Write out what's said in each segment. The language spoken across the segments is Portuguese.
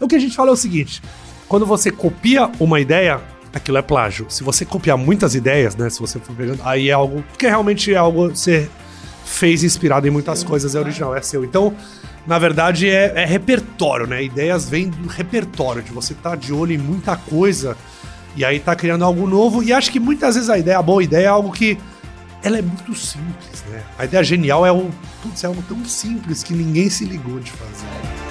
O que a gente fala é o seguinte: quando você copia uma ideia, aquilo é plágio. Se você copiar muitas ideias, né? Se você for pegando, aí é algo. Porque realmente é algo que você fez inspirado em muitas coisas, é original, é seu. Então, na verdade, é, é repertório, né? Ideias vêm do repertório, de você estar tá de olho em muita coisa e aí tá criando algo novo. E acho que muitas vezes a ideia, a boa ideia, é algo que. Ela é muito simples, né? A ideia genial é, um, putz, é algo tão simples que ninguém se ligou de fazer.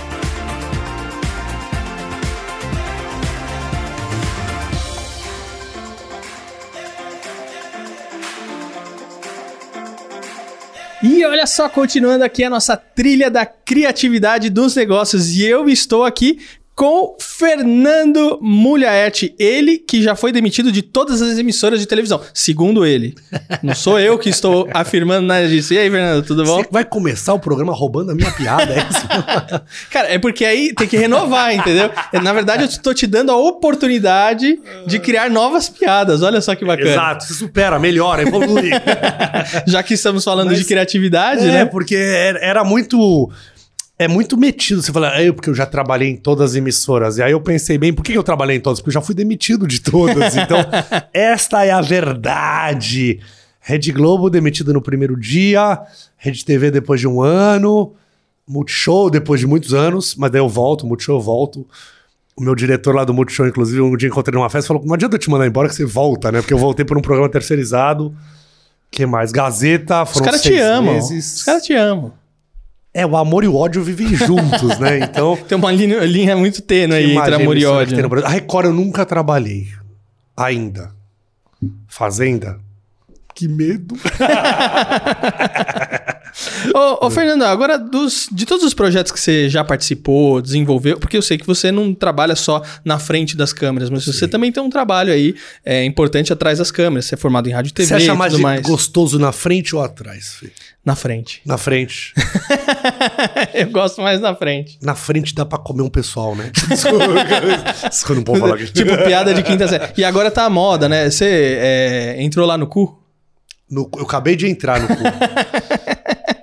E olha só, continuando aqui a nossa trilha da criatividade dos negócios, e eu estou aqui com Fernando Mulhaerte, ele que já foi demitido de todas as emissoras de televisão, segundo ele. Não sou eu que estou afirmando nada disso. E aí, Fernando, tudo bom? Você vai começar o programa roubando a minha piada, é isso? Cara, é porque aí tem que renovar, entendeu? Na verdade, eu estou te dando a oportunidade de criar novas piadas. Olha só que bacana. Exato, se supera, melhora, evolui. já que estamos falando Mas, de criatividade, é, né? É, porque era muito é muito metido. Você fala, é porque eu já trabalhei em todas as emissoras. E aí eu pensei bem, por que eu trabalhei em todas? Porque eu já fui demitido de todas. Então, esta é a verdade. Rede Globo demitido no primeiro dia, Rede TV depois de um ano, Multishow depois de muitos anos, mas daí eu volto, Multishow eu volto. O meu diretor lá do Multishow, inclusive, um dia encontrei numa festa e falou: não adianta eu te mandar embora que você volta, né? Porque eu voltei por um programa terceirizado. que mais? Gazeta, foram Os caras te amam. Os caras te amam. É, o amor e o ódio vivem juntos, né? Então. Tem uma linha, linha muito tênue aí entre amor e ódio. Né? A Record eu nunca trabalhei. Ainda. Fazenda? Que medo. ô, ô, Fernando, agora dos, de todos os projetos que você já participou, desenvolveu, porque eu sei que você não trabalha só na frente das câmeras, mas Sim. você também tem um trabalho aí é, importante atrás das câmeras. Você é formado em rádio e TV. Você acha mais, mais gostoso na frente ou atrás, Fê? Na frente. Na frente. eu gosto mais na frente. Na frente dá pra comer um pessoal, né? Desculpa, não pode falar tipo, piada de quinta série. E agora tá a moda, né? Você é, entrou lá no cu? No, eu acabei de entrar no cu.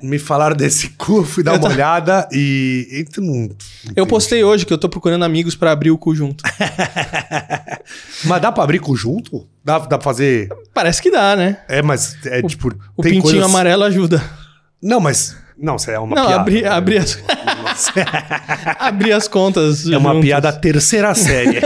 Me falaram desse cu, fui dar eu uma tô... olhada e. Entra num, eu postei hoje que eu tô procurando amigos para abrir o cu junto. mas dá pra abrir cu junto? Dá, dá pra fazer. Parece que dá, né? É, mas é o, tipo. O pintinho coisas... amarelo ajuda. Não, mas. Não, isso é uma não, piada. Abrir, né? abrir, as... abrir as contas. É uma juntos. piada terceira série.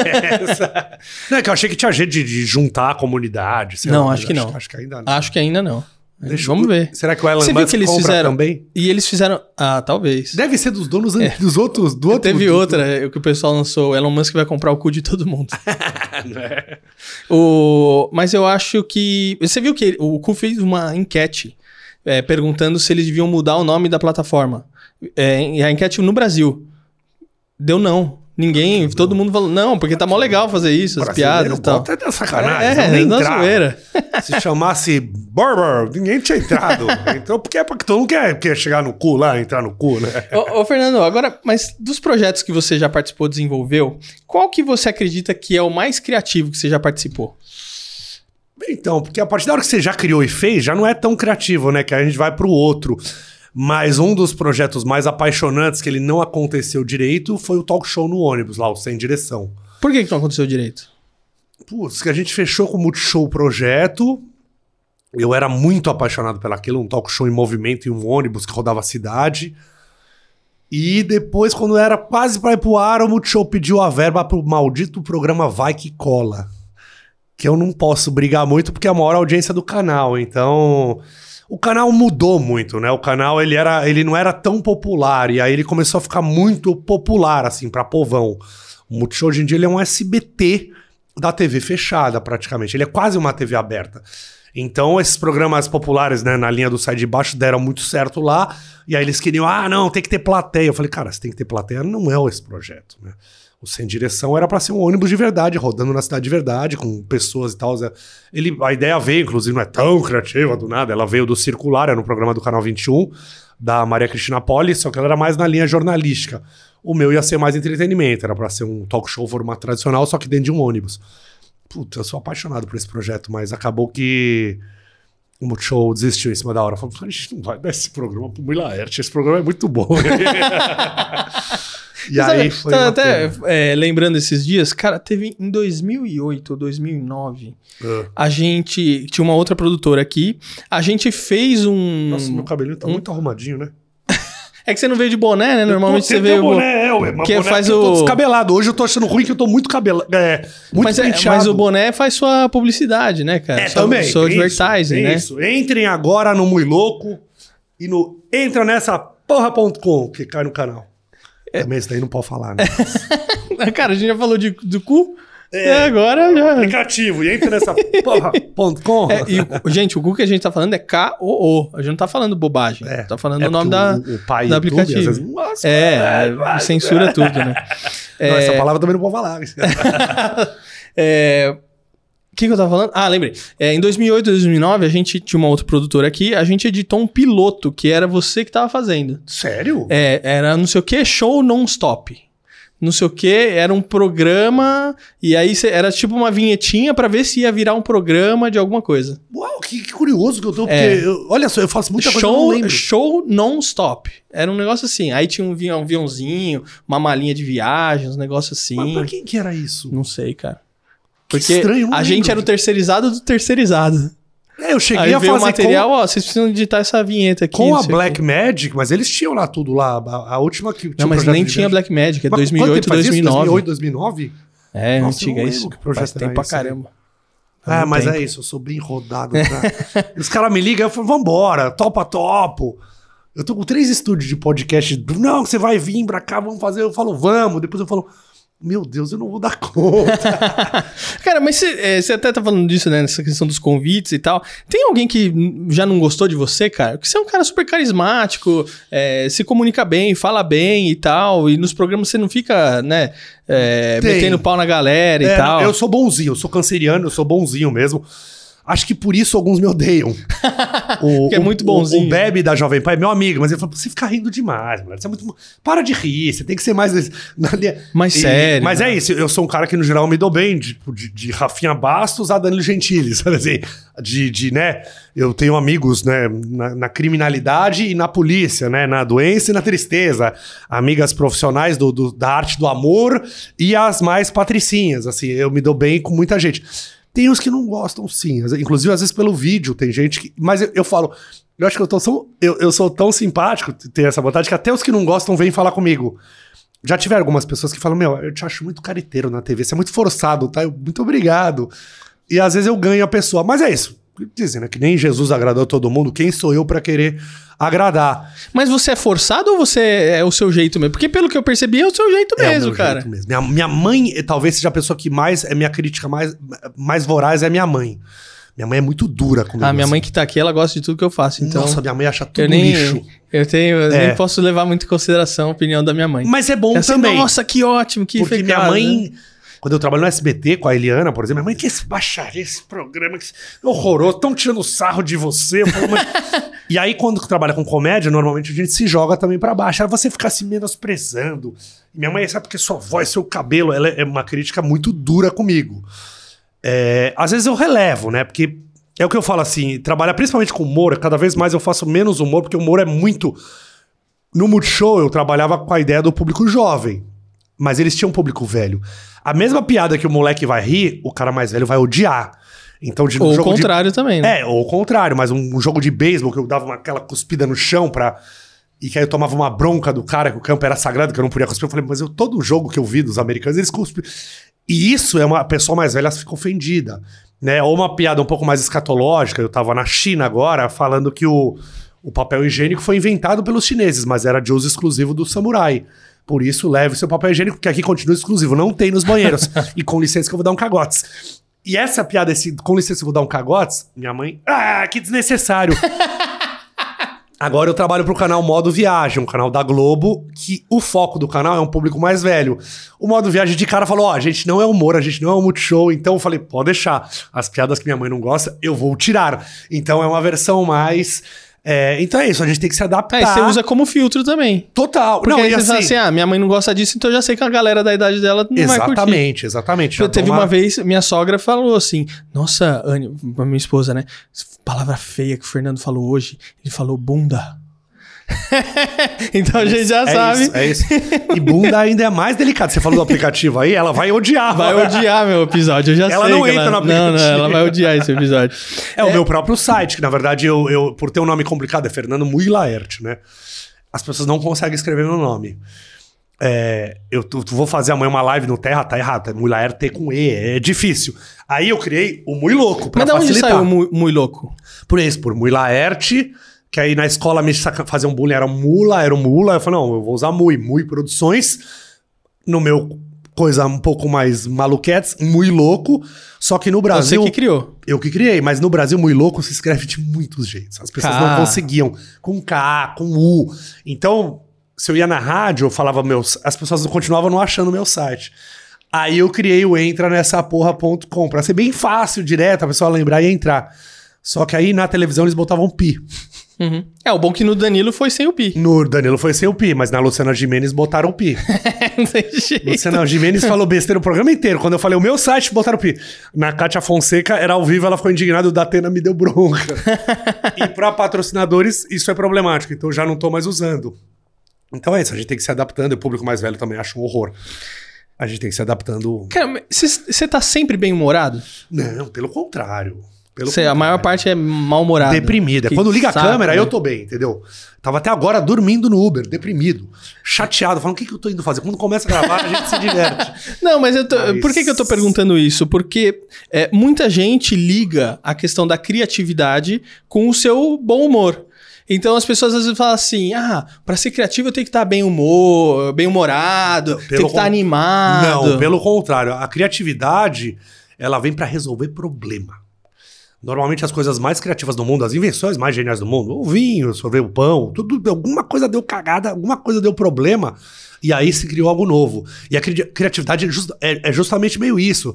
não, é que eu achei que tinha jeito de, de juntar a comunidade. Não, lá, acho que não. Acho que ainda não. Acho que ainda não. Deixa Vamos ver. Será que o Elon Você Musk que eles fizeram também? E eles fizeram. Ah, talvez. Deve ser dos donos é. dos outros. Do outro, Teve do... outra, é, que o pessoal lançou. O Elon Musk vai comprar o cu de todo mundo. é. o... Mas eu acho que. Você viu que o cu fez uma enquete é, perguntando se eles deviam mudar o nome da plataforma. É, a enquete no Brasil. Deu não. Ninguém, não, todo mundo falou, não, porque tá mó legal fazer isso, as piadas e tal. Até da sacanagem. É, é não zoeira. Se chamasse Barber, ninguém tinha entrado. Entrou porque é porque todo mundo quer, quer chegar no cu lá, entrar no cu, né? Ô, ô, Fernando, agora, mas dos projetos que você já participou, desenvolveu, qual que você acredita que é o mais criativo que você já participou? Então, porque a partir da hora que você já criou e fez, já não é tão criativo, né? Que a gente vai pro outro. Mas um dos projetos mais apaixonantes que ele não aconteceu direito foi o talk show no ônibus, lá, o Sem Direção. Por que, que não aconteceu direito? Putz, que a gente fechou com o Multishow projeto. Eu era muito apaixonado pelaquilo, um talk show em movimento em um ônibus que rodava a cidade. E depois, quando era quase para ir pro ar, o Multishow pediu a verba pro maldito programa Vai Que Cola que eu não posso brigar muito porque é a maior audiência do canal. Então, o canal mudou muito, né? O canal ele era, ele não era tão popular e aí ele começou a ficar muito popular assim para povão. O Multishow hoje em dia ele é um SBT da TV fechada praticamente. Ele é quase uma TV aberta. Então, esses programas populares, né, na linha do Sai de Baixo, deram muito certo lá. E aí eles queriam, ah, não, tem que ter plateia. Eu falei, cara, você tem que ter plateia. Não é esse projeto, né? O Sem Direção era para ser um ônibus de verdade, rodando na cidade de verdade, com pessoas e tal. Ele, a ideia veio, inclusive, não é tão criativa do nada, ela veio do Circular, era no programa do Canal 21, da Maria Cristina Poli, só que ela era mais na linha jornalística. O meu ia ser mais entretenimento, era para ser um talk show formato tradicional, só que dentro de um ônibus. Puta, eu sou apaixonado por esse projeto, mas acabou que o Multishow desistiu em cima da hora. Falou, a gente não vai dar esse programa pro Mila Erte, esse programa é muito bom. E aí foi. uma até é, lembrando esses dias, cara, teve em 2008 ou 2009, Ah. a gente tinha uma outra produtora aqui, a gente fez um... Nossa, meu cabelinho tá um- muito arrumadinho, né? É que você não veio de boné, né? Normalmente você veio... boné, é, ué, que boné faz porque eu tô o- descabelado. Hoje eu tô achando ruim que eu tô muito cabelado. É, muito mas, é- mas o boné faz sua publicidade, né, cara? É, Sua- também. Sua advertising, né? Isso. Entrem agora no Mui Louco e no entra nessa porra.com que cai no canal. É. Também isso daí não pode falar, né? Cara, a gente já falou de, do cu, é, agora já... Aplicativo. E entra nessa porra.com. É, e, o- gente, o cu que a gente tá falando é K-O-O. A gente não tá falando bobagem. É. Tá falando É o nome porque da... o, o pai do YouTube, aplicativo. vezes, Nossa, É, vai, censura tudo, né? Não, É, essa palavra também não pode falar. é, O que, que eu tava falando? Ah, lembrei. É, em 2008 e 2009, a gente tinha uma outra produtora aqui, a gente editou um piloto, que era você que tava fazendo. Sério? É, era não sei o que, show non-stop. Não sei o que, era um programa, e aí cê- era tipo uma vinhetinha pra ver se ia virar um programa de alguma coisa. Uau, que, que curioso que eu tô. Porque, É. eu- olha só, eu faço muita coisa que eu não show lembro. show non-stop. Era um negócio assim. Aí tinha um, vi- um aviãozinho, uma malinha de viagem, uns negócios assim. Mas pra quem que era isso? Não sei, cara. Que Porque estranho, a gente era o terceirizado do terceirizado. É, eu cheguei Aí a veio o fazer material, ó, vocês precisam editar essa vinheta aqui. com, com a Black. Magic, mas eles tinham lá tudo lá. A, a última que tinha Não, mas nem tinha. Black Magic, é Mas 2008, quanto tempo faz isso? 2009. 2008, 2009? É, Nossa, antiga isso. que projeto Faz tempo pra aí. caramba. Ah, mas tempo. é isso, eu sou bem rodado. Tá? Os caras me ligam, eu falo, vambora, topa, topo. Eu tô com três estúdios de podcast. Não, você vai vir pra cá, vamos fazer. Eu falo, vamos. Depois eu falo, meu Deus, eu não vou dar conta. Cara, mas você até tá falando disso, né? Nessa questão dos convites e tal. Tem alguém que já não gostou de você, cara? Porque você é um cara super carismático, é, se comunica bem, fala bem e tal. E nos programas você não fica, né? é, metendo pau na galera e É, tal. eu sou bonzinho, eu sou canceriano, eu sou bonzinho mesmo. Acho que por isso alguns me odeiam. O, é o- muito o- bonzinho. O, Bebe da Jovem Pan é meu amigo, mas ele falou: você fica rindo demais, mano. Você é muito. Para de rir, você tem que ser mais. Mais sério, Mas né? é isso, eu sou um cara que no geral me dou bem, tipo, de, de Rafinha Bastos a Danilo Gentili, sabe assim? De, de, né? Eu tenho amigos, né, na, na criminalidade e na polícia, né? Na doença e na tristeza. Amigas profissionais do, do- da arte do amor e as mais patricinhas, assim. Eu me dou bem com muita gente. Tem os que não gostam, sim. Inclusive, às vezes, pelo vídeo, tem gente que. Mas eu, eu falo, eu acho que eu, tô, sou- eu, eu sou tão simpático, tenho essa vontade, que até os que não gostam vêm falar comigo. Já tiveram algumas pessoas que falam: Meu, eu te acho muito cariteiro na TV, você é muito forçado, tá? Eu, muito obrigado. E às vezes eu ganho a pessoa. Mas é isso. Dizem, né? Que nem Jesus agradou todo mundo, quem sou eu pra querer agradar? Mas você é forçado ou você é o seu jeito mesmo? Porque pelo que eu percebi, é o seu jeito É o mesmo, cara. jeito mesmo. Minha, minha mãe, talvez seja a pessoa que mais. É minha crítica mais, mais voraz, é minha mãe. Minha mãe é muito dura comigo. A minha assim. mãe que tá aqui, ela gosta de tudo que eu faço. Então, Nossa, minha mãe acha tudo eu nem, lixo. eu tenho, eu É. nem posso levar muito em consideração a opinião da minha mãe. Mas é bom É assim, também. Nossa, que ótimo, que porque minha mãe. né? Quando eu trabalho no SBT com a Eliana, por exemplo, minha mãe, que esse baixaria, esse programa, que esse- horroroso, estão tirando sarro de você. Falo, e aí, quando trabalha com comédia, normalmente a gente se joga também pra baixo. Aí você fica se menosprezando. Minha mãe, sabe porque sua voz, seu cabelo, ela é uma crítica muito dura comigo. É, às vezes eu relevo, né? Porque é o que eu falo assim, trabalhar principalmente com humor, cada vez mais eu faço menos humor, porque o humor é muito. No Multishow eu trabalhava com a ideia do público jovem, mas eles tinham um público velho. A mesma piada que o moleque vai rir, o cara mais velho vai odiar. Então, de um Ou o jogo de- contrário também, né? é, ou o contrário, mas um, um jogo de beisebol que eu dava uma, aquela cuspida no chão pra. E que aí eu tomava uma bronca do cara, que o campo era sagrado, que eu não podia cuspir. Eu falei, mas eu, todo jogo que eu vi dos americanos, eles cuspem. E isso é uma pessoa mais velha fica ofendida. Né? Ou uma piada um pouco mais escatológica. Eu tava na China agora falando que o, o papel higiênico foi inventado pelos chineses, mas era de uso exclusivo do samurai. Por isso, leve seu papel higiênico, que aqui continua exclusivo. Não tem nos banheiros. e com licença que eu vou dar um cagotes. E essa piada, esse com licença, eu vou dar um cagotes, minha mãe, ah, que desnecessário. Agora eu trabalho pro canal Modo Viagem, um canal da Globo, que o foco do canal é um público mais velho. O Modo Viagem de cara falou: ó, a gente não é humor, a gente não é um multishow, então eu falei: pode deixar. As piadas que minha mãe não gosta, eu vou tirar. Então é uma versão mais. É, então é isso, a gente tem que se adaptar. É, você usa como filtro também. Total. Porque não, aí você fala assim, assim, ah, minha mãe não gosta disso, então eu já sei que a galera da idade dela não vai curtir. exatamente, exatamente. Já Teve toma- uma vez, minha sogra falou assim: Nossa, Anne, a minha esposa, né? Palavra feia que o Fernando falou hoje. Ele falou bunda. então a gente já é sabe. Isso, é isso. E bunda ainda é mais delicado. Você falou do aplicativo aí, ela vai odiar. Vai odiar meu episódio, eu já ela sei. Não que entra ela... no aplicativo. Não, não, ela vai odiar esse episódio. É, é, o meu próprio site, que na verdade, eu, eu por ter um nome complicado, é Fernando Mui Laerte, né? As pessoas não conseguem escrever meu nome. É, eu vou fazer amanhã uma live no Terra, tá errado. É Mulher T com E, é difícil. Aí eu criei o Mui Louco pra Mas de onde saiu o Mui, Mui Louco? Por isso, por Mui Laerte, que aí na escola me fazer um bullying era Mula, era o Mula. Eu falei, não, eu vou usar Mui, Mui Produções. No meu coisa um pouco mais maluquetes, Mui Louco. Só que no Brasil... Você que criou. Eu que criei, mas no Brasil Mui Louco se escreve de muitos jeitos. As pessoas K. não conseguiam. Com K, com U. Então se eu ia na rádio, eu falava meus. As pessoas continuavam não achando o meu site. Aí eu criei o entra nessa porra.com pra ser bem fácil, direto, a pessoa lembrar e entrar. Só que aí na televisão eles botavam pi. Uhum. É, o bom que no Danilo foi sem o pi. No Danilo foi sem o pi, mas na Luciana Gimenez botaram o pi. Luciana Gimenez falou besteira o programa inteiro. Quando eu falei o meu site, botaram o pi. Na Kátia Fonseca, era ao vivo, ela ficou indignada, o Datena me deu bronca. e para patrocinadores, isso é problemático, então eu já não tô mais usando. Então é isso, a gente tem que se adaptando, e o público mais velho também acha um horror. A gente tem que se adaptando. Cara, você tá sempre bem humorado? Não, pelo contrário. Pelo Cê, a maior parte é mal-humorado. Deprimida. Quando liga saco, a câmera, né? eu tô bem, entendeu? Tava até agora dormindo no Uber, deprimido, chateado, falando o que, que eu tô indo fazer. Quando começa a gravar, a gente se diverte. Não, mas, tô, mas... por que, que eu tô perguntando isso? Porque é, muita gente liga a questão da criatividade com o seu bom humor. Então as pessoas às vezes falam assim: ah, para ser criativo eu tenho que estar bem humor, bem humorado, tem que estar animado. Não, pelo contrário, a criatividade ela vem para resolver problema. Normalmente as coisas mais criativas do mundo, as invenções mais geniais do mundo, o vinho, sorvete o pão, tudo, alguma coisa deu cagada, alguma coisa deu problema, e aí se criou algo novo. E a cri criatividade é, just, é, é justamente meio isso.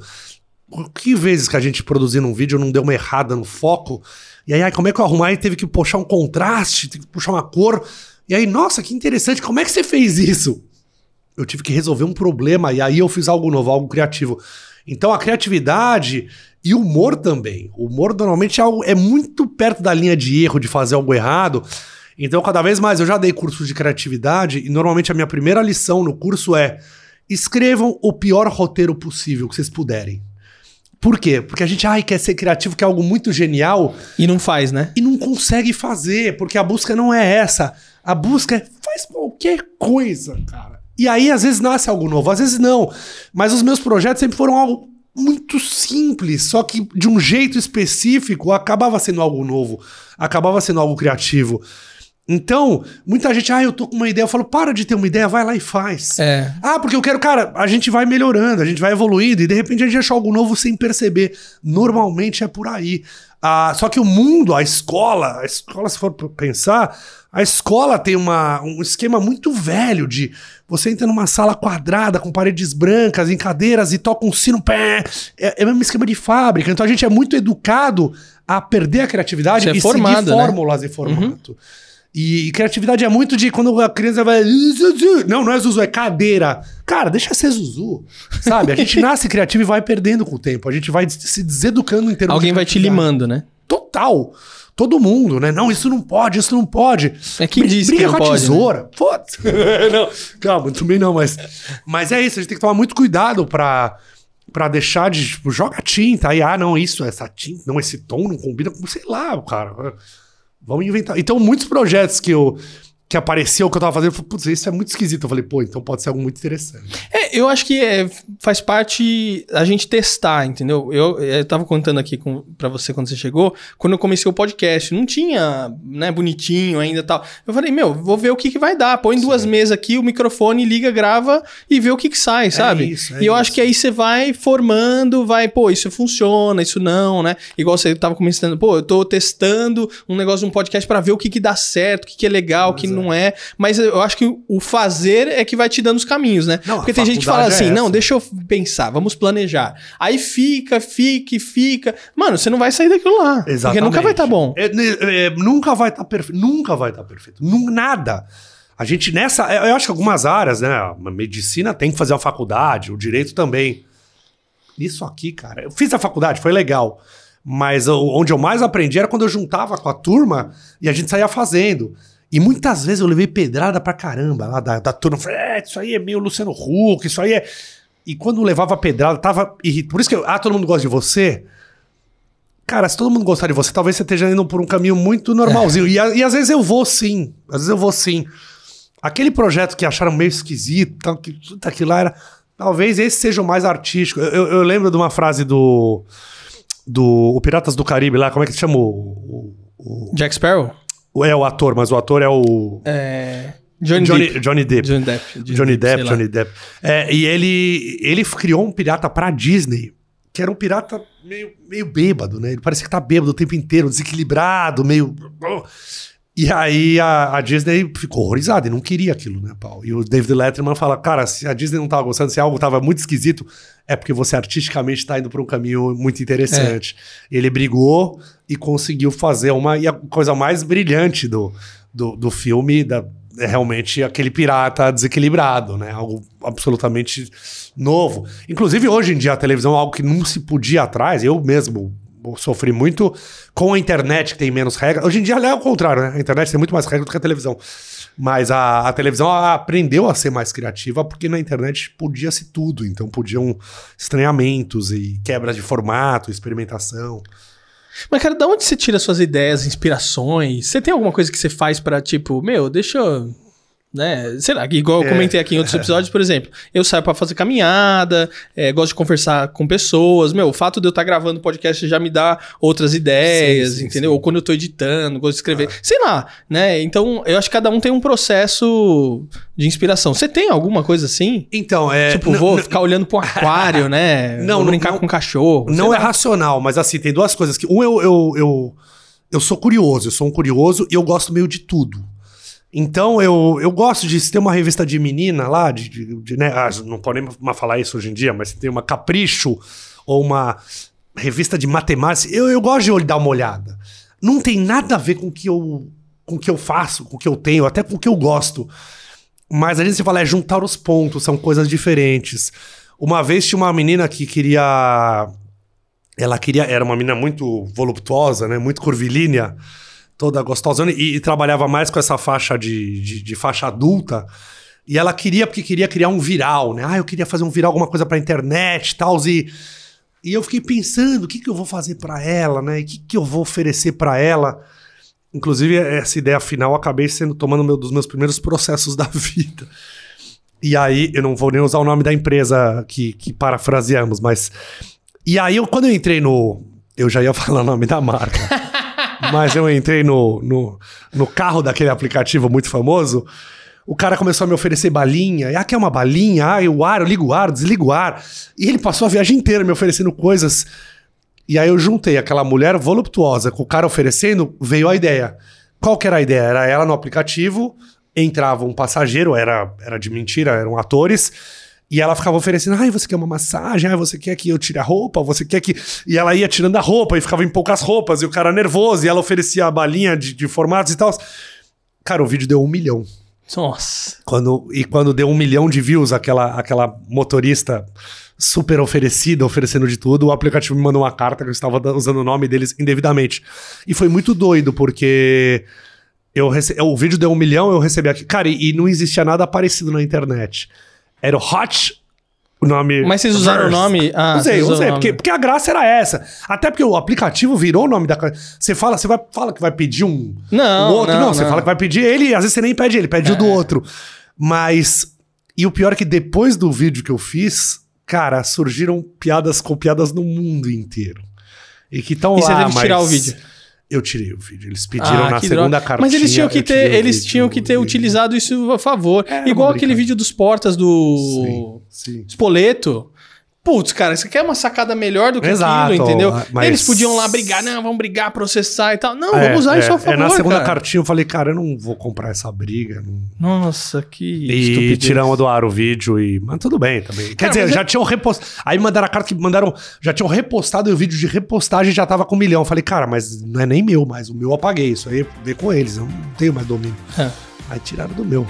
Que vezes que a gente produzindo um vídeo não deu uma errada no foco, e aí, aí como é que eu arrumar? Aí teve que puxar um contraste, teve que puxar uma cor. E aí, nossa, que interessante, como é que você fez isso? Eu tive que resolver um problema e aí eu fiz algo novo, algo criativo. Então a criatividade e o humor também. O humor normalmente é, algo, é muito perto da linha de erro, de fazer algo errado. Então, cada vez mais, eu já dei cursos de criatividade e normalmente a minha primeira lição no curso é: escrevam o pior roteiro possível que vocês puderem. Por quê? Porque a gente ai, quer ser criativo, que é algo muito genial. E não faz, né? E não consegue fazer, porque a busca não é essa. A busca é faz qualquer coisa, cara. E aí, às vezes, nasce algo novo, às vezes não. Mas os meus projetos sempre foram algo muito simples, só que de um jeito específico acabava sendo algo novo, acabava sendo algo criativo. Então, muita gente, ah, eu tô com uma ideia. Eu falo, para de ter uma ideia, vai lá e faz. É. Ah, porque eu quero, cara, a gente vai melhorando, a gente vai evoluindo e de repente a gente acha algo novo sem perceber. Normalmente é por aí. Ah, só que o mundo, a escola, a escola, se for pensar, a escola tem uma, um esquema muito velho de você entra numa sala quadrada com paredes brancas, em cadeiras e toca um sino, pé. É, é o mesmo esquema de fábrica. Então a gente é muito educado a perder a criatividade é e formado, seguir fórmulas né? e formato. Uhum. E, e, criatividade é muito de quando a criança vai. Não, não é Zuzu, é cadeira. Cara, deixa ser Zuzu. Sabe? A gente nasce criativo e vai perdendo com o tempo. A gente vai se deseducando em termos Alguém vai te limando, né? Total. Todo mundo, né? Não, isso não pode, isso não pode. É quem disse Briga que não com a pode, tesoura. Né? Foda-se. não, calma, também não, mas. Mas é isso, a gente tem que tomar muito cuidado pra para deixar de, tipo, joga tinta. Aí, ah, não, isso, essa tinta, não, esse tom não combina com, sei lá, cara. Vamos inventar. Então, muitos projetos que eu que apareceu, que eu tava fazendo, eu falei, putz, isso é muito esquisito. Eu falei, pô, então pode ser algo muito interessante. É, eu acho que é, faz parte a gente testar, entendeu? Eu, eu tava contando aqui pra você quando você chegou, quando eu comecei o podcast, não tinha, né, bonitinho ainda tal. Eu falei, meu, vou ver o que que vai dar. Põe Sim. duas mesas aqui, o microfone, liga, grava e vê o que que sai, sabe? É isso, é e eu isso. acho que aí você vai formando, vai, pô, isso funciona, isso não, né? Igual você tava começando, pô, eu tô testando um negócio de um podcast para ver o que que dá certo, o que que é legal, o que não não é. Mas eu acho que o fazer é que vai te dando os caminhos, né? Não, Porque tem gente que fala assim: é não, deixa eu pensar, vamos planejar. Aí fica, fica, fica. Mano, você não vai sair daquilo lá. Exatamente. Porque nunca vai estar tá bom. É, é, nunca vai estar tá perfeito. Nunca vai estar tá perfeito. Nada. A gente nessa. É, eu acho que algumas áreas, né? A medicina tem que fazer a faculdade, o direito também. Isso aqui, cara. Eu fiz a faculdade, foi legal. Mas onde eu mais aprendi era quando eu juntava com a turma e a gente saía fazendo. E muitas vezes eu levei pedrada pra caramba lá da, da turma. Falei, é, isso aí é meio Luciano Huck, isso aí é. E quando levava pedrada, tava irritado. Por isso que, eu, ah, todo mundo gosta de você. Cara, se todo mundo gostar de você, talvez você esteja indo por um caminho muito normalzinho. É. E, e, às vezes eu vou sim. Às vezes eu vou sim. Aquele projeto que acharam meio esquisito, que tudo aquilo lá era. Talvez esse seja o mais artístico. Eu, eu lembro de uma frase do. Do o Piratas do Caribe lá, como é que se chama o, o, o... Jack Sparrow? É o ator, mas o ator é o. É. Johnny, Johnny, Depp. Johnny Depp. Johnny Depp. Johnny Depp, Johnny Depp. É, e ele, ele criou um pirata pra Disney, que era um pirata meio, meio bêbado, né? Ele parecia que tá bêbado o tempo inteiro, desequilibrado, meio. E aí a, a, Disney ficou horrorizada e não queria aquilo, né, Paulo? E o David Letterman fala: cara, se a Disney não tava gostando, se algo tava muito esquisito, é porque você artisticamente tá indo para um caminho muito interessante. É. Ele brigou e conseguiu fazer uma. E a coisa mais brilhante do, do, do filme, da, é realmente aquele pirata desequilibrado, né? Algo absolutamente novo. Inclusive, hoje em dia, a televisão é algo que não se podia atrás. Eu mesmo sofri muito com a internet, que tem menos regras. Hoje em dia é o contrário, né? A internet tem muito mais regras do que a televisão. Mas a, a televisão aprendeu a ser mais criativa porque na internet podia-se tudo. Então podiam estranhamentos e quebras de formato, experimentação. Mas, cara, da onde você tira suas ideias, inspirações? Você tem alguma coisa que você faz para tipo, meu, deixa eu né? Sei lá, igual eu é. comentei aqui em outros episódios, por exemplo, eu saio para fazer caminhada, é, gosto de conversar com pessoas. Meu, o fato de eu estar tá gravando podcast já me dá outras ideias, sim, sim, entendeu? Sim. Ou quando eu tô editando, gosto de escrever. Ah. Sei lá, né? Então, eu acho que cada um tem um processo de inspiração. Você tem alguma coisa assim? Então, é. Tipo, vou ficar olhando pro aquário, né? Não, Vou brincar não, com um cachorro. Não é lá. racional, mas assim, tem duas coisas que. Um, eu, eu, eu, eu sou curioso, eu sou um curioso e eu gosto meio de tudo. Então eu, eu gosto de ter uma revista de menina lá, de, de, de né? Ah, não pode nem mais falar isso hoje em dia, mas tem uma Capricho ou uma revista de matemática, eu, eu gosto de dar uma olhada. Não tem nada a ver com o que eu, com que eu faço, com o que eu tenho, até com o que eu gosto. Mas a gente se fala, é juntar os pontos, são coisas diferentes. Uma vez tinha uma menina que queria. Ela queria. Era uma menina muito voluptuosa, né? Muito curvilínea toda gostosa e, e, trabalhava mais com essa faixa de, de, de, faixa adulta. E ela queria, porque queria criar um viral, né? Ah, eu queria fazer um viral, alguma coisa pra internet e tal. E, e eu fiquei pensando, o que, que eu vou fazer para ela, né? O que, que eu vou oferecer para ela? Inclusive, essa ideia final acabei sendo tomando meu, dos meus primeiros processos da vida. E aí, eu não vou nem usar o nome da empresa que, que parafraseamos, mas. E aí, eu, quando eu entrei no. Eu já ia falar o nome da marca. Mas eu entrei no, no, no carro daquele aplicativo muito famoso. O cara começou a me oferecer balinha. Ah, quer uma balinha? Ah, o ar, eu ligo o ar, desligo o ar. E ele passou a viagem inteira me oferecendo coisas. E aí eu juntei aquela mulher voluptuosa com o cara oferecendo, veio a ideia. Qual que era a ideia? Era ela no aplicativo, entrava um passageiro, era, era de mentira, eram atores e ela ficava oferecendo, ai, você quer uma massagem? Ai, você quer que eu tire a roupa? Você quer que. E ela ia tirando a roupa e ficava em poucas roupas, e o cara nervoso, e ela oferecia a balinha de, de formatos e tal. Cara, o vídeo deu um milhão. Nossa. Quando, e quando deu um milhão de views, aquela, aquela motorista super oferecida, oferecendo de tudo, o aplicativo me mandou uma carta que eu estava usando o nome deles indevidamente. E foi muito doido, porque eu rece... o vídeo deu um milhão, eu recebi aqui. Cara, e, e não existia nada parecido na internet. Era o Hot o nome. Mas vocês usaram o nome? Ah, usei, usei. Porque, porque a graça era essa. Até porque o aplicativo virou o nome da. Você fala, você vai, fala que vai pedir um. Não. Um outro. Não, não, você fala que vai pedir ele, às vezes você nem pede ele, pede é. o do é. outro. Mas. E o pior é que depois do vídeo que eu fiz, cara, surgiram piadas copiadas no mundo inteiro. E que estão lá. E você deve tirar o vídeo. Eu tirei o vídeo. Eles pediram ah, na segunda cartinha. Mas eles tinham que ter, eles vídeo, tinham que ter utilizado isso a favor. É, Igual aquele vídeo dos portas do sim, sim. Spoleto. Putz, cara, você quer uma sacada melhor do que Exato, aquilo, entendeu? Mas... Eles podiam lá brigar, não, vamos brigar, processar e tal. Não, é, vamos usar é, isso a favor, É, na segunda cara. cartinha eu falei, cara, eu não vou comprar essa briga. Não... Nossa, que E tiramos do ar o vídeo e... Mas tudo bem também. Quer dizer, já é... tinham repostado... Aí mandaram a carta que mandaram... Já tinham repostado e o vídeo de repostagem já tava com um milhão. Eu falei, cara, mas não é nem meu mais. O meu eu apaguei. Isso aí vê com eles. Eu não tenho mais domínio. É. Aí tiraram do meu.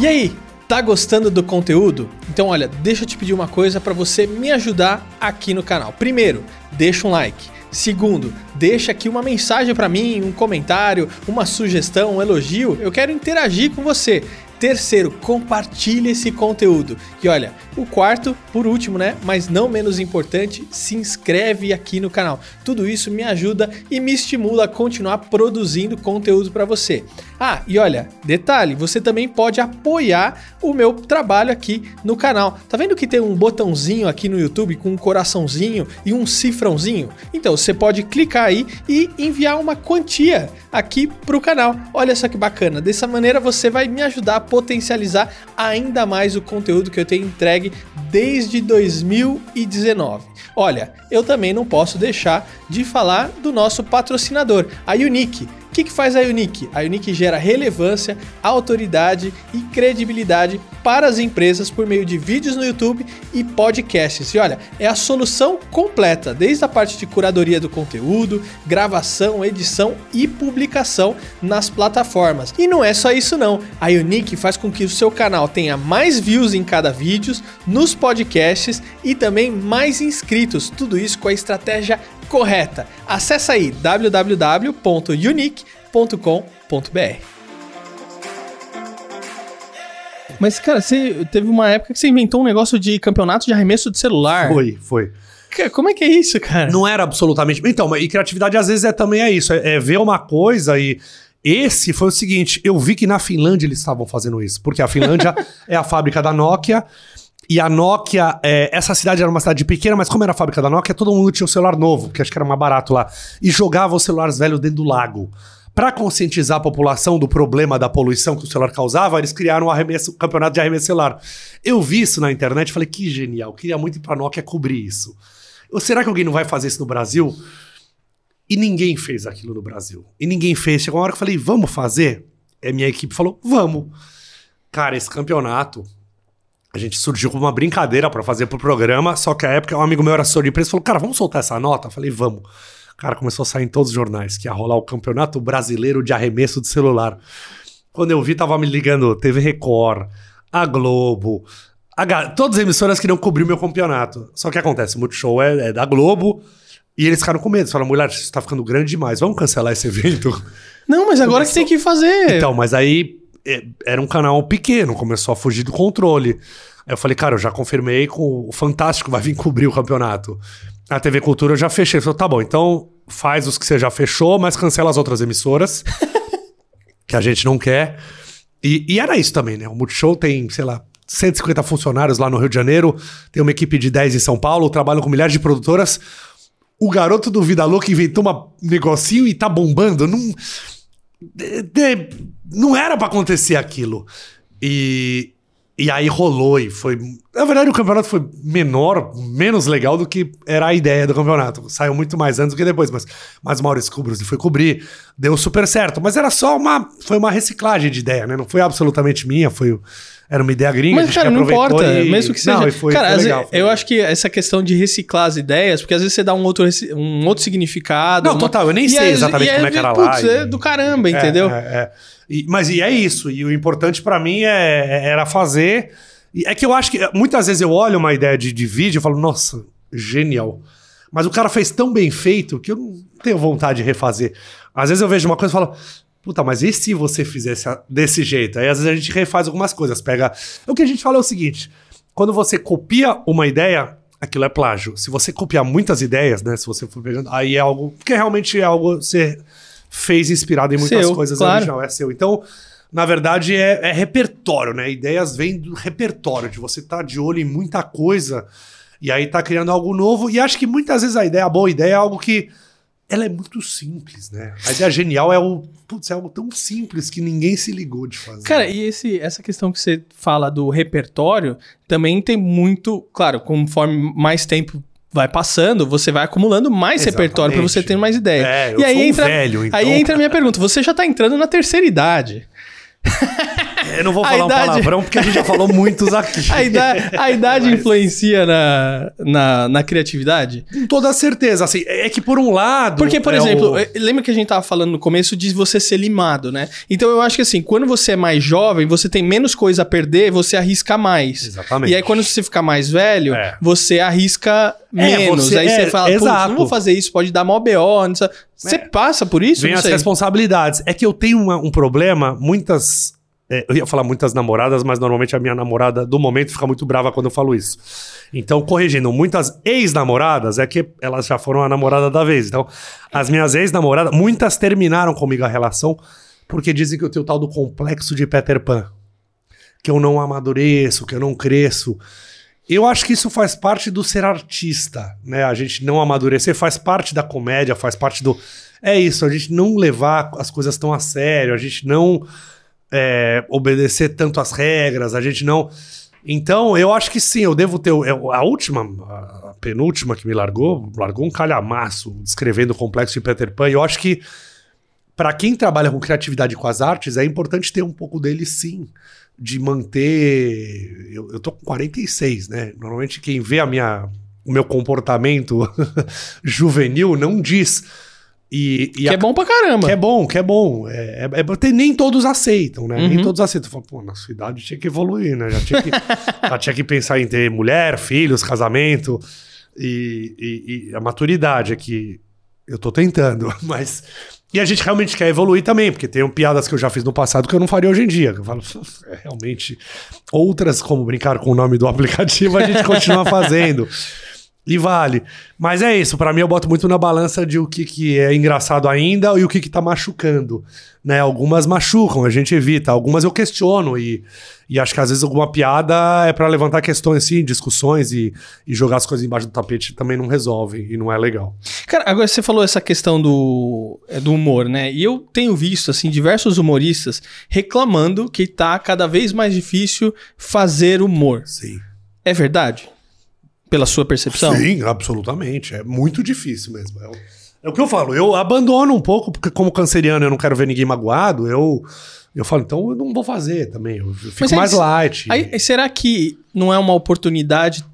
E aí, Tá gostando do conteúdo? Então, olha, deixa eu te pedir uma coisa para você me ajudar aqui no canal. Primeiro, deixa um like. Segundo, deixa aqui uma mensagem para mim, um comentário, uma sugestão, um elogio. Eu quero interagir com você. Terceiro, compartilhe esse conteúdo. E olha, o quarto, por último, né? Mas não menos importante, se inscreve aqui no canal. Tudo isso me ajuda e me estimula a continuar produzindo conteúdo para você. Ah, e olha, detalhe, você também pode apoiar o meu trabalho aqui no canal. Tá vendo que tem um botãozinho aqui no YouTube com um coraçãozinho e um cifrãozinho? Então você pode clicar aí e enviar uma quantia aqui pro canal. Olha só que bacana. Dessa maneira você vai me ajudar a potencializar ainda mais o conteúdo que eu tenho entregue desde 2019. Olha, eu também não posso deixar de falar do nosso patrocinador, a Unique que, que faz a Unique? A Unique gera relevância, autoridade e credibilidade para as empresas por meio de vídeos no YouTube e podcasts. E olha, é a solução completa, desde a parte de curadoria do conteúdo, gravação, edição e publicação nas plataformas. E não é só isso não. A Unique faz com que o seu canal tenha mais views em cada vídeo, nos podcasts e também mais inscritos. Tudo isso com a estratégia correta. Acesse aí www.unique.com.br. Mas, cara, você teve uma época que você inventou um negócio de campeonato de arremesso de celular. Foi, foi. Como é que é isso, cara? Não era absolutamente. Então, e criatividade às vezes é também é isso. É, é ver uma coisa e. Esse foi o seguinte: eu vi que na Finlândia eles estavam fazendo isso. Porque a Finlândia é a fábrica da Nokia. E a Nokia, é, essa cidade era uma cidade pequena, mas como era a fábrica da Nokia, todo mundo tinha um celular novo, que acho que era mais barato lá. E jogava os celulares velhos dentro do lago. Para conscientizar a população do problema da poluição que o celular causava, eles criaram arremesso, um campeonato de arremesso celular. Eu vi isso na internet e falei, que genial, queria muito ir pra Nokia cobrir isso. Ou será que alguém não vai fazer isso no Brasil? E ninguém fez aquilo no Brasil. E ninguém fez. Chegou uma hora que eu falei, vamos fazer? E a minha equipe falou, vamos. Cara, esse campeonato a gente surgiu como uma brincadeira para fazer pro programa, só que a época um amigo meu era assessor de imprensa falou: Cara, vamos soltar essa nota? Eu falei: Vamos. Cara, começou a sair em todos os jornais que ia rolar o Campeonato Brasileiro de Arremesso de Celular. Quando eu vi, tava me ligando TV Record, a Globo, a... todas as emissoras queriam cobrir o meu campeonato. Só que acontece: o Multishow é, é da Globo. E eles ficaram com medo. Falaram, mulher, isso tá ficando grande demais. Vamos cancelar esse evento? Não, mas agora Começou... que tem que fazer. Então, mas aí é, era um canal pequeno, começou a fugir do controle. Aí eu falei, cara, eu já confirmei com o Fantástico, vai vir cobrir o campeonato. A TV Cultura eu já fechei. Ele falou, tá bom, então faz os que você já fechou, mas cancela as outras emissoras, que a gente não quer. E, e, era isso também, né? O Multishow tem, sei lá, 150 funcionários lá no Rio de Janeiro, tem uma equipe de 10 em São Paulo, trabalham com milhares de produtoras. O garoto do Vida Louca inventou um negocinho e tá bombando. Não de, de, não era para acontecer aquilo. E, e aí rolou e foi. Na verdade, o campeonato foi menor, menos legal do que era a ideia do campeonato. Saiu muito mais antes do que depois, mas, mas o Maurício Cubros foi cobrir, deu super certo. Mas era só uma. Foi uma reciclagem de ideia, né? Não foi absolutamente minha, foi. Era uma ideia gringa. Mas, cara, não importa. E... Mesmo que seja. Não, foi, cara, foi legal, foi eu legal. acho que essa questão de reciclar as ideias, porque às vezes você dá um outro, um outro significado. Não, uma... total, eu nem sei exatamente como é, que era putz, lá. É do caramba, é, entendeu? É, é. E, mas e é isso. E o importante para mim é, é, era fazer. E é que eu acho que muitas vezes eu olho uma ideia de, de vídeo e falo, nossa, genial. Mas o cara fez tão bem feito que eu não tenho vontade de refazer. Às vezes eu vejo uma coisa e falo, Puta, mas e se você fizesse desse jeito? Aí às vezes a gente refaz algumas coisas, pega. O que a gente fala é o seguinte: quando você copia uma ideia, aquilo é plágio. Se você copiar muitas ideias, né? Se você for pegando, aí é algo. Porque realmente é algo que você fez inspirado em muitas seu, coisas claro. original, é seu. Então, na verdade, é, é, repertório, né? Ideias vêm do repertório, de você estar tá de olho em muita coisa e aí tá criando algo novo. E acho que muitas vezes a ideia, a boa ideia, é algo que ela é muito simples, né? A ideia genial é o putz, é algo tão simples que ninguém se ligou de fazer. Cara, e esse, essa questão que você fala do repertório também tem muito, claro, conforme mais tempo vai passando, você vai acumulando mais Exatamente. repertório para você ter mais ideia. É, eu e aí entra, velho, então, Aí entra a minha pergunta, você já tá entrando na terceira idade. Eu não vou falar um idade- palavrão porque a gente já falou muitos aqui. A idade, a idade influencia na, na, na criatividade? Com toda certeza. Assim, é que por um lado. Porque, por é exemplo, o- eh, lembra que a gente tava falando no começo de você ser limado, né? Então eu acho que assim, quando você é mais jovem, você tem menos coisa a perder, você arrisca mais. Exatamente. E aí quando você ficar mais velho, É. você arrisca É, menos. você- aí é, você fala, exato. não vou fazer isso, pode dar mó BO. Não sei. Você passa por isso? Vem Não as sei. responsabilidades. É que eu tenho uma- um problema, muitas. É, eu ia falar muitas namoradas, mas normalmente a minha namorada do momento fica muito brava quando eu falo isso. Então, corrigindo, muitas ex-namoradas é que elas já foram a namorada da vez. Então, as minhas ex-namoradas, muitas terminaram comigo a relação porque dizem que eu tenho o tal do complexo de Peter Pan. Que eu não amadureço, que eu não cresço. Eu acho que isso faz parte do ser artista, né? A gente não amadurecer faz parte da comédia, faz parte do. É isso, a gente não levar as coisas tão a sério, a gente não é, obedecer tanto às regras, a gente não. Então, eu acho que sim, eu devo ter. eu- a última, a penúltima que me largou, largou um calhamaço descrevendo o complexo de Peter Pan. Eu acho que, para quem trabalha com criatividade e com as artes, é importante ter um pouco dele sim. De manter. Eu, eu tô com 46, né? Normalmente quem vê a minha, o meu comportamento juvenil não diz. E, e Que a- é bom pra caramba. que é bom, que é bom. É, é, é- tem- nem todos aceitam, né? Nem Uhum. todos aceitam. Fala, Pô, na sua idade tinha que evoluir, né? Já tinha que, já tinha que pensar em ter mulher, filhos, casamento. E, e- e a maturidade é que eu tô tentando, mas. E a gente realmente quer evoluir também, porque tem piadas que eu já fiz no passado que eu não faria hoje em dia. Eu falo, é, realmente. Outras, como brincar com o nome do aplicativo, a gente continua fazendo. E vale. Mas é isso, pra mim eu boto muito na balança de o que, que é engraçado ainda e o que, que tá machucando. Né? Algumas machucam, a gente evita. Algumas eu questiono e, e acho que às vezes alguma piada é pra levantar questões, sim, discussões e, e jogar as coisas embaixo do tapete também não resolve e não é legal. Cara, agora você falou essa questão do, é, do humor, né? E eu tenho visto, assim, diversos humoristas reclamando que tá cada vez mais difícil fazer humor. Sim. É verdade? Pela sua percepção? Sim, absolutamente. É muito difícil mesmo. É o, é o que eu falo. Eu abandono um pouco, porque como canceriano eu não quero ver ninguém magoado, eu, eu falo, então eu não vou fazer também. Eu fico aí mais light. Aí, será que não é uma oportunidade,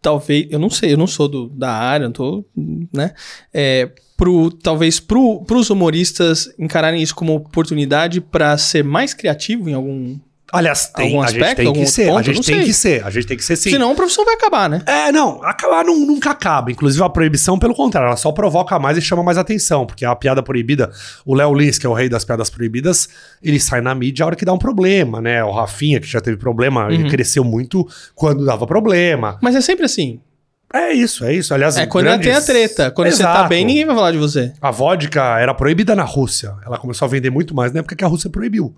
talvez, eu não sei, eu não sou do- da área, não tô, né? É, pro, talvez pro, pros humoristas encararem isso como oportunidade pra ser mais criativo em algum... Aliás, tem, Algum a gente aspecto, tem que ser. ponto? a gente tem sei. que ser. A gente tem que ser sim. Senão a profissão vai acabar, né? É, não, acabar não- nunca acaba. Inclusive, a proibição, pelo contrário, ela só provoca mais e chama mais atenção. Porque a piada proibida, o Léo Lins, que é o rei das piadas proibidas, ele sai na mídia a hora que dá um problema, né? O Rafinha, que já teve problema, Uhum. ele cresceu muito quando dava problema. Mas é sempre assim. É isso, é isso. Aliás, É quando grandes- tem a treta. Quando você tá Exato. bem, ninguém vai falar de você. A vodka era proibida na Rússia. Ela começou a vender muito mais na época que a Rússia proibiu.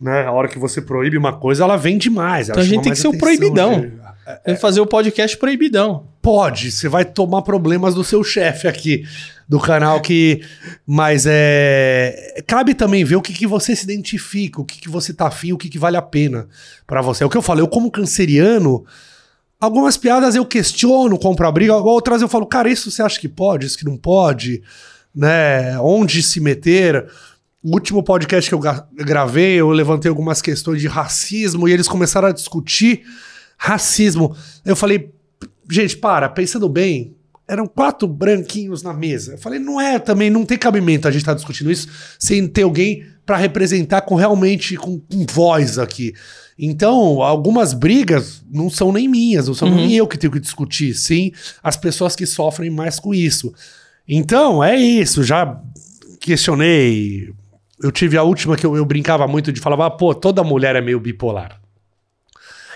Né? A hora que você proíbe uma coisa, ela vende mais. ela Então a gente tem que ser o proibidão. de- É fazer o podcast proibidão. Pode, você vai tomar problemas do seu chefe aqui do canal que. Mas é. Cabe também ver o que, que você se identifica, o que, que você tá afim, o que, que vale a pena pra você. É o que eu falo, eu, como canceriano, algumas piadas eu questiono, compro a briga, outras eu falo, cara, isso você acha que pode, isso que não pode, né? Onde se meter. O último podcast que eu gravei, eu levantei algumas questões de racismo e eles começaram a discutir racismo. Eu falei, gente, para, pensando bem, eram quatro branquinhos na mesa. Eu falei, não é também, não tem cabimento a gente estar discutindo isso sem ter alguém para representar com realmente com, com voz aqui. Então, algumas brigas não são nem minhas, não são Uhum. nem eu que tenho que discutir, sim as pessoas que sofrem mais com isso. Então, é isso, já questionei. Eu tive a última que eu, eu brincava muito de falar, ah, pô, toda mulher é meio bipolar.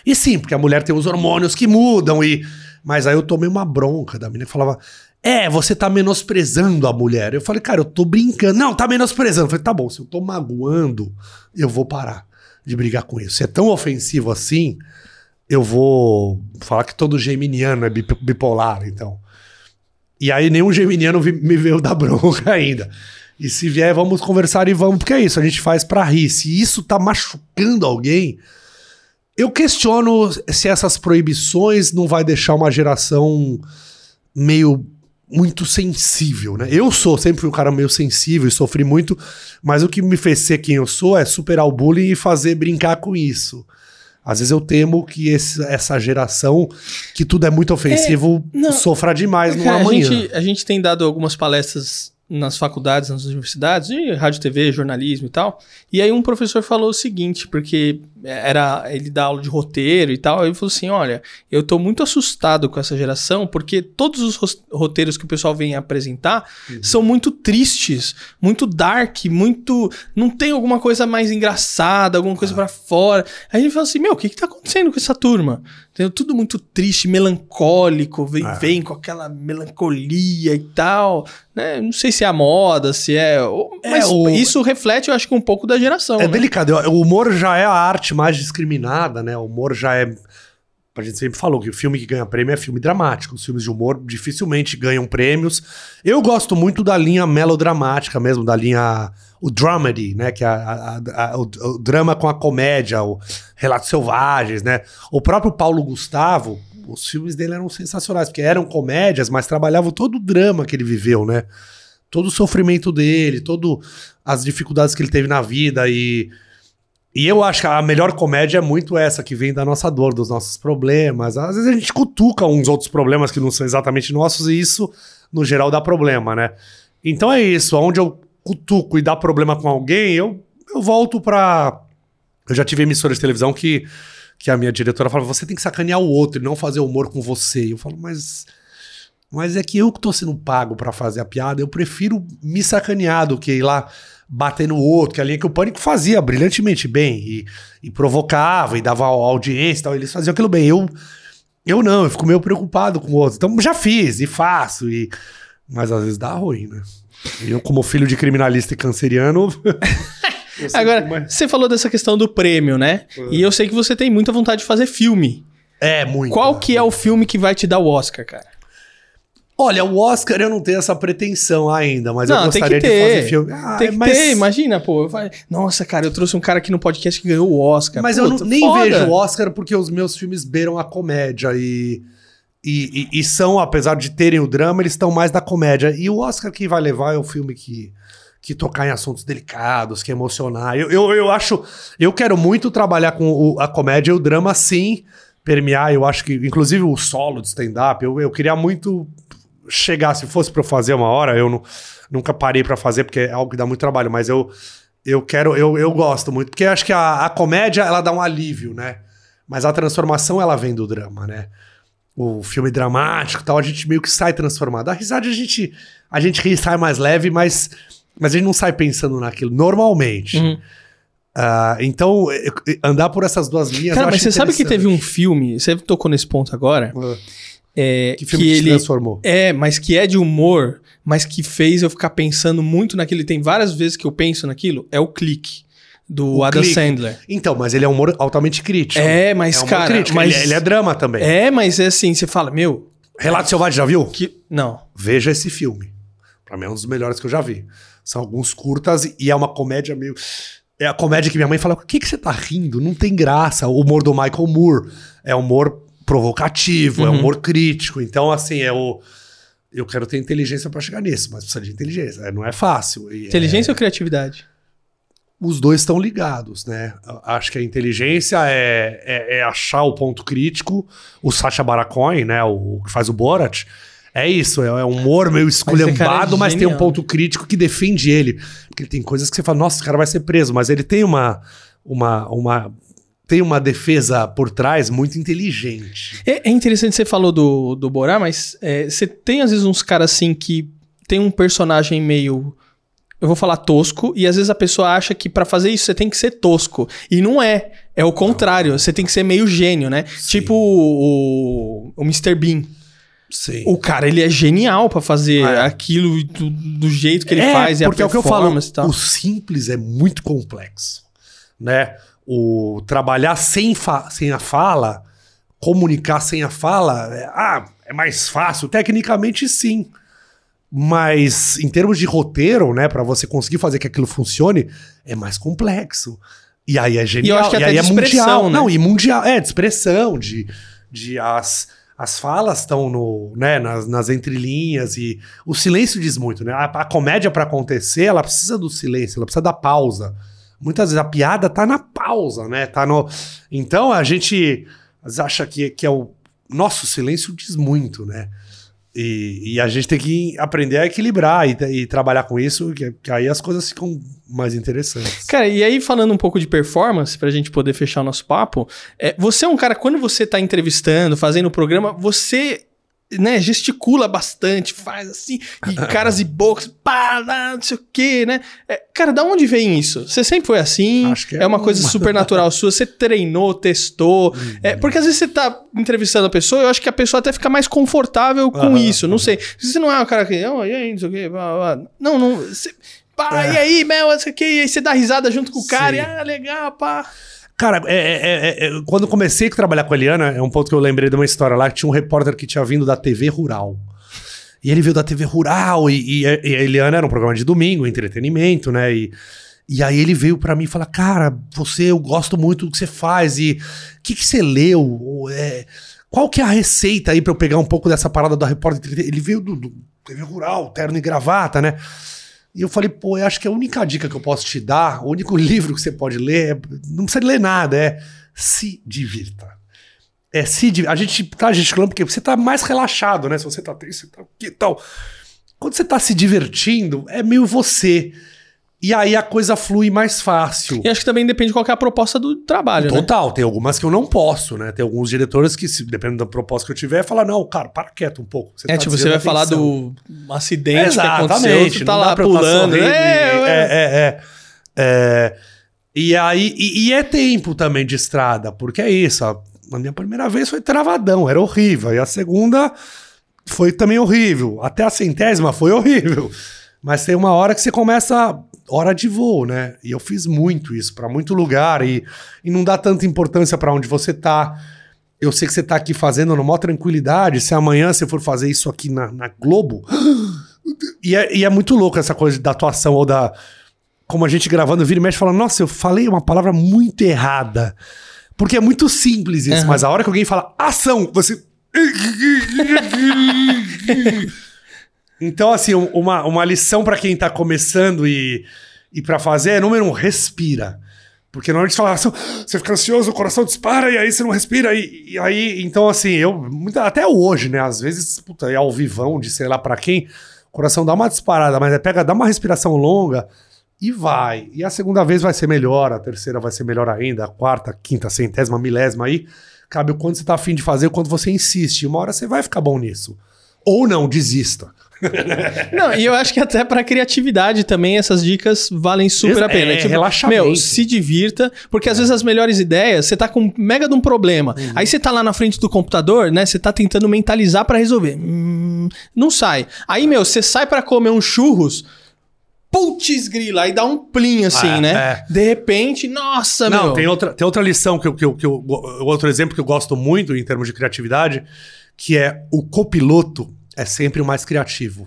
E sim, porque a mulher tem os hormônios que mudam e. Mas aí eu tomei uma bronca da menina que falava: É, você tá menosprezando a mulher. Eu falei, cara, eu tô brincando. Não, tá menosprezando. Eu falei, tá bom, se eu tô magoando, eu vou parar de brigar com isso. Se é tão ofensivo assim, eu vou falar que todo geminiano é bip- bipolar, então. E aí nenhum geminiano me veio dar bronca ainda. E se vier, vamos conversar e vamos, porque é isso, a gente faz pra rir. Se isso tá machucando alguém, eu questiono se essas proibições não vai deixar uma geração meio muito sensível, né? Eu sou sempre fui um cara meio sensível e sofri muito, mas o que me fez ser quem eu sou é superar o bullying e fazer brincar com isso. Às vezes eu temo que esse, essa geração, que tudo é muito ofensivo, não. sofra demais no Cara, a amanhã. gente, a gente tem dado algumas palestras nas faculdades, nas universidades, de rádio, TV, jornalismo e tal. E aí um professor falou o seguinte, porque era ele dá aula de roteiro e tal, ele falou assim, olha, eu tô muito assustado com essa geração, porque todos os ros- roteiros que o pessoal vem apresentar são muito tristes, muito dark, muito não tem alguma coisa mais engraçada, alguma coisa pra fora. Aí ele falou assim, meu, o que que tá acontecendo com essa turma? Entendeu? Tudo muito triste, melancólico, vem, É. vem com aquela melancolia e tal, né? Não sei se é a moda, se é, É, mas o- isso reflete, eu acho que um pouco da geração, É né? delicado. O humor já é a arte mais discriminada, né? O humor já é. A gente sempre falou que o filme que ganha prêmio é filme dramático. Os filmes de humor dificilmente ganham prêmios. Eu gosto muito da linha melodramática mesmo, da linha. O dramedy, né? Que é a, a- a- o, o drama com a comédia, o Relatos Selvagens, né? O próprio Paulo Gustavo, os filmes dele eram sensacionais, porque eram comédias, mas trabalhavam todo o drama que ele viveu, né? Todo o sofrimento dele, todo as dificuldades que ele teve na vida e e eu acho que a melhor comédia é muito essa, que vem da nossa dor, dos nossos problemas. Às vezes a gente cutuca uns outros problemas que não são exatamente nossos, e isso, no geral, dá problema, né? Então é isso. Onde eu cutuco e dá problema com alguém, eu, eu volto pra. Eu já tive emissora de televisão que, que a minha diretora falava: você tem que sacanear o outro e não fazer humor com você. E eu falo, mas. Mas é que eu que tô sendo pago pra fazer a piada, eu prefiro me sacanear do que ir lá bater no outro, que é a linha que o Pânico fazia brilhantemente bem, e, e provocava, e dava audiência e tal, eles faziam aquilo bem. Eu, eu não, eu fico meio preocupado com o outro. Então já fiz e faço, e... mas às vezes dá ruim, né? Eu, como filho de criminalista e canceriano. Agora, você falou dessa questão do prêmio, né? E eu sei que você tem muita vontade de fazer filme. É, muito. Qual que é o filme que vai te dar o Oscar, cara? Olha, o Oscar eu não tenho essa pretensão ainda, mas Não, eu gostaria de fazer filme. Ah, Tem que mas... ter, imagina, pô. eu Nossa, cara, eu trouxe um cara aqui no podcast que ganhou o Oscar. Mas eu Puta, não- nem foda. vejo o Oscar porque os meus filmes beiram a comédia e, e, e- e são, apesar de terem o drama, eles estão mais da comédia. E o Oscar que vai levar é o filme que, que tocar em assuntos delicados, que emocionar. Eu, eu, eu acho. Eu quero muito trabalhar com o- a comédia e o drama, sim, permear. Eu acho que, inclusive, o solo de stand-up, eu, eu queria muito chegar, se fosse pra eu fazer uma hora, eu não- nunca parei pra fazer, porque é algo que dá muito trabalho, mas eu. Eu quero, eu, eu gosto muito, porque acho que a, a comédia ela dá um alívio, né? Mas a transformação ela vem do drama, né? O filme dramático e tal, a gente meio que sai transformado. A risada a gente, a gente ri sai mais leve, mas, mas a gente não sai pensando naquilo, normalmente. Uhum. Ah, então, andar por essas duas linhas. Cara, eu mas você sabe que teve um filme, você tocou nesse ponto agora, Ah, é, Que filme que, te ele transformou? é, mas que é de humor, mas que fez eu ficar pensando muito naquilo. Tem várias vezes que eu penso naquilo, é o Clique do O Adam Clique. Sandler. Então, mas ele é um humor altamente crítico. É, mas, humor cara, crítico, mas- ele, é- ele é drama também. É, mas é assim, você fala, meu, Relato Selvagem, já viu? que não. Veja esse filme. Pra mim é um dos melhores que eu já vi. São alguns curtas e é uma comédia meio. É a comédia que minha mãe fala: o que, que você tá rindo? Não tem graça. O humor do Michael Moore é humor provocativo, é Uhum. humor crítico. Então, assim, é o. Eu quero ter inteligência pra chegar nisso, mas precisa de inteligência. É, Não é fácil. É, Inteligência ou criatividade? os dois estão ligados, né? Acho que a inteligência é, é, é achar o ponto crítico. O Sacha Baron Cohen, né? O, o que faz o Borat. É isso, é, é um humor meio é esculhambado, mas, tem um ponto crítico que defende ele. Porque tem coisas que você fala, nossa, esse cara vai ser preso, mas ele tem uma. uma, uma tem uma defesa por trás muito inteligente. É, é interessante você falou do, do Borá, mas é, você tem às vezes uns caras assim que tem um personagem meio. Eu vou falar tosco, e às vezes a pessoa acha que pra fazer isso você tem que ser tosco. E não é. É o contrário. Você tem que ser meio gênio, né? Sim. Tipo o, o, Mr. Bean. Sim. O cara, ele é genial pra fazer Ah, é. aquilo do, do jeito que ele faz e a porque é o que eu falo. O simples é muito complexo, né? O trabalhar sem, sem a fala, comunicar sem a fala, é, ah, é mais fácil. Tecnicamente, sim. Mas em termos de roteiro, né, Pra você conseguir fazer que aquilo funcione, é mais complexo. E aí é genial. acho que até aí é mundial. né? Não, e mundial. É, de expressão, de, de as, As falas estão no, né, nas, nas entrelinhas e o silêncio diz muito, né? A, a comédia para acontecer, ela precisa do silêncio, ela precisa da pausa. Muitas vezes a piada tá na pausa, né? Tá no. Então a gente acha que, que é o nosso silêncio diz muito, né? E, e, a gente tem que aprender a equilibrar e, e trabalhar com isso, que, que, aí as coisas ficam mais interessantes. Cara, e aí falando um pouco de performance, pra gente poder fechar o nosso papo, é, você é um cara, quando você tá entrevistando, fazendo o programa, você né, gesticula bastante, faz assim, e caras e bocas, pá, não sei o quê, né? É, cara, da onde vem isso? Você sempre foi assim? Acho que é, é uma, uma coisa super natural sua? Você treinou, testou? Uhum. É, porque às vezes você tá entrevistando a pessoa, eu acho que a pessoa até fica mais confortável com uhum. isso, não sei. Você não é um cara que, oh, e aí, não sei o quê, não, não, você, pá, é. e aí, Mel, não sei o quê, e aí você dá risada junto com o cara, Sim. e ah, legal, pá. Cara, é, é, é, quando comecei a trabalhar com a Eliana, é um ponto que eu lembrei de uma história lá, que tinha um repórter que tinha vindo da TV Rural. E ele veio da TV Rural, e, e, e a Eliana era um programa de domingo, entretenimento, né? E, e aí ele veio para mim e falou: Cara, você, eu gosto muito do que você faz, e o que, que você leu? É, qual que é a receita aí para eu pegar um pouco dessa parada do repórter? Ele veio do, do TV Rural, terno e gravata, né? E eu falei, pô, eu acho que a única dica que eu posso te dar, o único livro que você pode ler, é, não precisa ler nada, é se divirta. É se A gente tá gesticulando porque você tá mais relaxado, né? Se você tá tenso, você tá aqui e tal. Quando você tá se divertindo, é meio você. E aí a coisa flui mais fácil. E acho que também depende de qual é a proposta do trabalho, né? Total, né? tem algumas que eu não posso, né? Tem alguns diretores que, se, dependendo da proposta que eu tiver, falar, não, cara, para quieto um pouco. Você é, tá tipo, você vai atenção. falar do acidente é, que aconteceu, você tá lá pulando. É, é, é, é, é. E aí, e, e, é tempo também de estrada, porque é isso, a, a minha primeira vez foi travadão, era horrível. E a segunda foi também horrível. Até a centésima foi horrível. Mas tem uma hora que você começa hora de voo, né? E eu fiz muito isso para muito lugar e, e não dá tanta importância para onde você tá. Eu sei que você tá aqui fazendo numa tranquilidade. Se amanhã você for fazer isso aqui na, na Globo. E é, e é, muito louco essa coisa da atuação ou da. Como a gente gravando, vira e mexe falando, nossa, eu falei uma palavra muito errada. Porque é muito simples isso, uhum. mas a hora que alguém fala ação, você. Então, assim, uma, uma lição para quem tá começando e, e para fazer é número um, respira. Porque normalmente você fala assim, você fica ansioso, o coração dispara e aí você não respira. E, e aí, então, assim, eu, até hoje, né? Às vezes, puta, é ao vivão de sei lá para quem, o coração dá uma disparada, mas é pega, dá uma respiração longa e vai. E a segunda vez vai ser melhor, a terceira vai ser melhor ainda, a quarta, quinta, centésima, milésima aí. Cabe o quanto você tá afim de fazer, o quanto você insiste. Uma hora você vai ficar bom nisso. Ou não, desista. Não, e eu acho que até para criatividade também essas dicas valem super a pena. É, tipo, relaxamento. Meu, se divirta, porque às vezes as melhores ideias, você tá com mega de um problema. Uhum. Aí você tá lá na frente do computador, né? Você tá tentando mentalizar para resolver. Hum, não sai. Aí, meu, você sai para comer uns churros, putz grila, aí dá um plim assim, é, né? É. De repente, nossa, Não, meu. tem outra, tem outra lição que eu, que, eu, que eu, outro exemplo que eu gosto muito em termos de criatividade, que é o copiloto é sempre o mais criativo.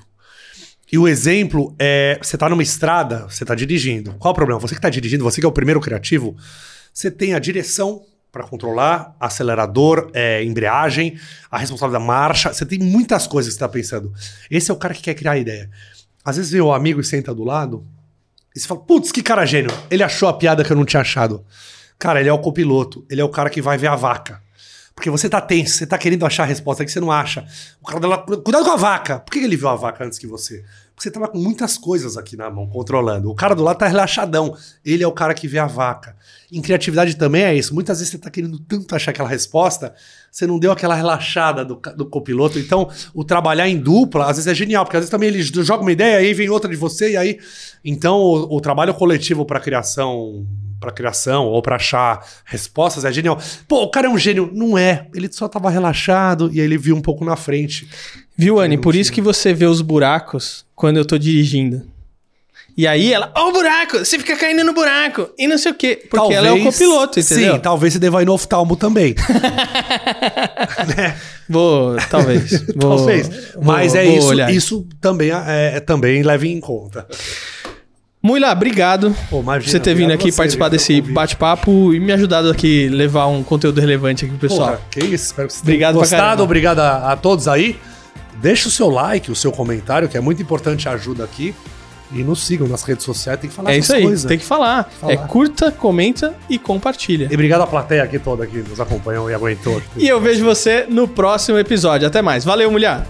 E o exemplo é: você está numa estrada, você está dirigindo. Qual o problema? Você que está dirigindo, você que é o primeiro criativo, você tem a direção para controlar, acelerador, é, embreagem, a responsável da marcha. Você tem muitas coisas que você está pensando. Esse é o cara que quer criar a ideia. Às vezes vem o amigo e senta do lado e você fala: putz, que cara gênio. Ele achou a piada que eu não tinha achado. Cara, ele é o copiloto, ele é o cara que vai ver a vaca. Porque você tá tenso, você tá querendo achar a resposta que você não acha. O cara dela, cuidado com a vaca. Por que ele viu a vaca antes que você? Porque você tava com muitas coisas aqui na mão, controlando. O cara do lado tá relaxadão. Ele é o cara que vê a vaca. Em criatividade também é isso. Muitas vezes você tá querendo tanto achar aquela resposta, você não deu aquela relaxada do, do copiloto. Então, o trabalhar em dupla, às vezes é genial, porque às vezes também ele joga uma ideia, aí vem outra de você, e aí. Então, o, o trabalho coletivo para criação para criação ou para achar respostas é genial. Pô, o cara é um gênio. Não é. Ele só tava relaxado e aí ele viu um pouco na frente. Viu, Anne? Por isso que você vê os buracos quando eu tô dirigindo. E aí ela, ó oh, o buraco, você fica caindo no buraco. E não sei o quê. Porque talvez, ela é o copiloto, entendeu? Sim, talvez você deva ir no oftalmo também. né? Vou, talvez. Vou, talvez. Mas vou, é vou isso, olhar. isso também, é, é, também leve em conta. Mulher, obrigado Pô, por imagina, você ter vindo aqui você, participar desse bate-papo e me ajudado aqui levar um conteúdo relevante aqui pro pessoal. Porra, que isso, espero que vocês Obrigado tenham gostado. Obrigado a, a todos aí. Deixa o seu like, o seu comentário, que é muito importante, ajuda aqui. E nos sigam nas redes sociais, tem que falar é essas isso aí, coisas. tem que falar. Falar. É curta, comenta e compartilha. E obrigado à plateia aqui toda que nos acompanhou e aguentou. E eu vejo você no próximo episódio. Até mais. Valeu, mulher!